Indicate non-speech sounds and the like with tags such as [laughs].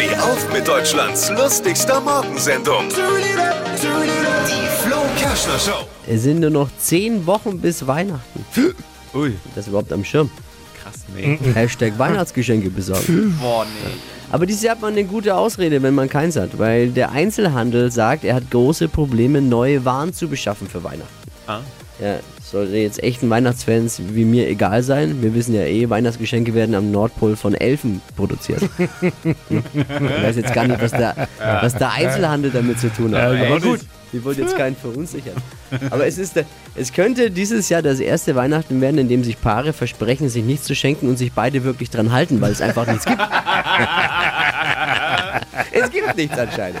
Steh auf mit Deutschlands lustigster Morgensendung. Die Flo Kerschner Show. Es sind nur noch zehn Wochen bis Weihnachten. [gasps] Ui, Das überhaupt am Schirm. krass, nee. Hashtag Weihnachtsgeschenke besorgen. Boah, nee. Aber dieses Jahr hat man eine gute Ausrede, wenn man keins hat, weil der Einzelhandel sagt, er hat große Probleme, neue Waren zu beschaffen für Weihnachten. Ja, sollte jetzt echten Weihnachtsfans wie mir egal sein. Wir wissen ja eh, Weihnachtsgeschenke werden am Nordpol von Elfen produziert. [laughs] ich weiß jetzt gar nicht, was der, was der Einzelhandel damit zu tun hat. Ja, Aber gut, ich wollte jetzt keinen verunsichern. Aber es ist, es könnte dieses Jahr das erste Weihnachten werden, in dem sich Paare versprechen, sich nichts zu schenken und sich beide wirklich dran halten, weil es einfach nichts gibt. [laughs] es gibt nichts anscheinend.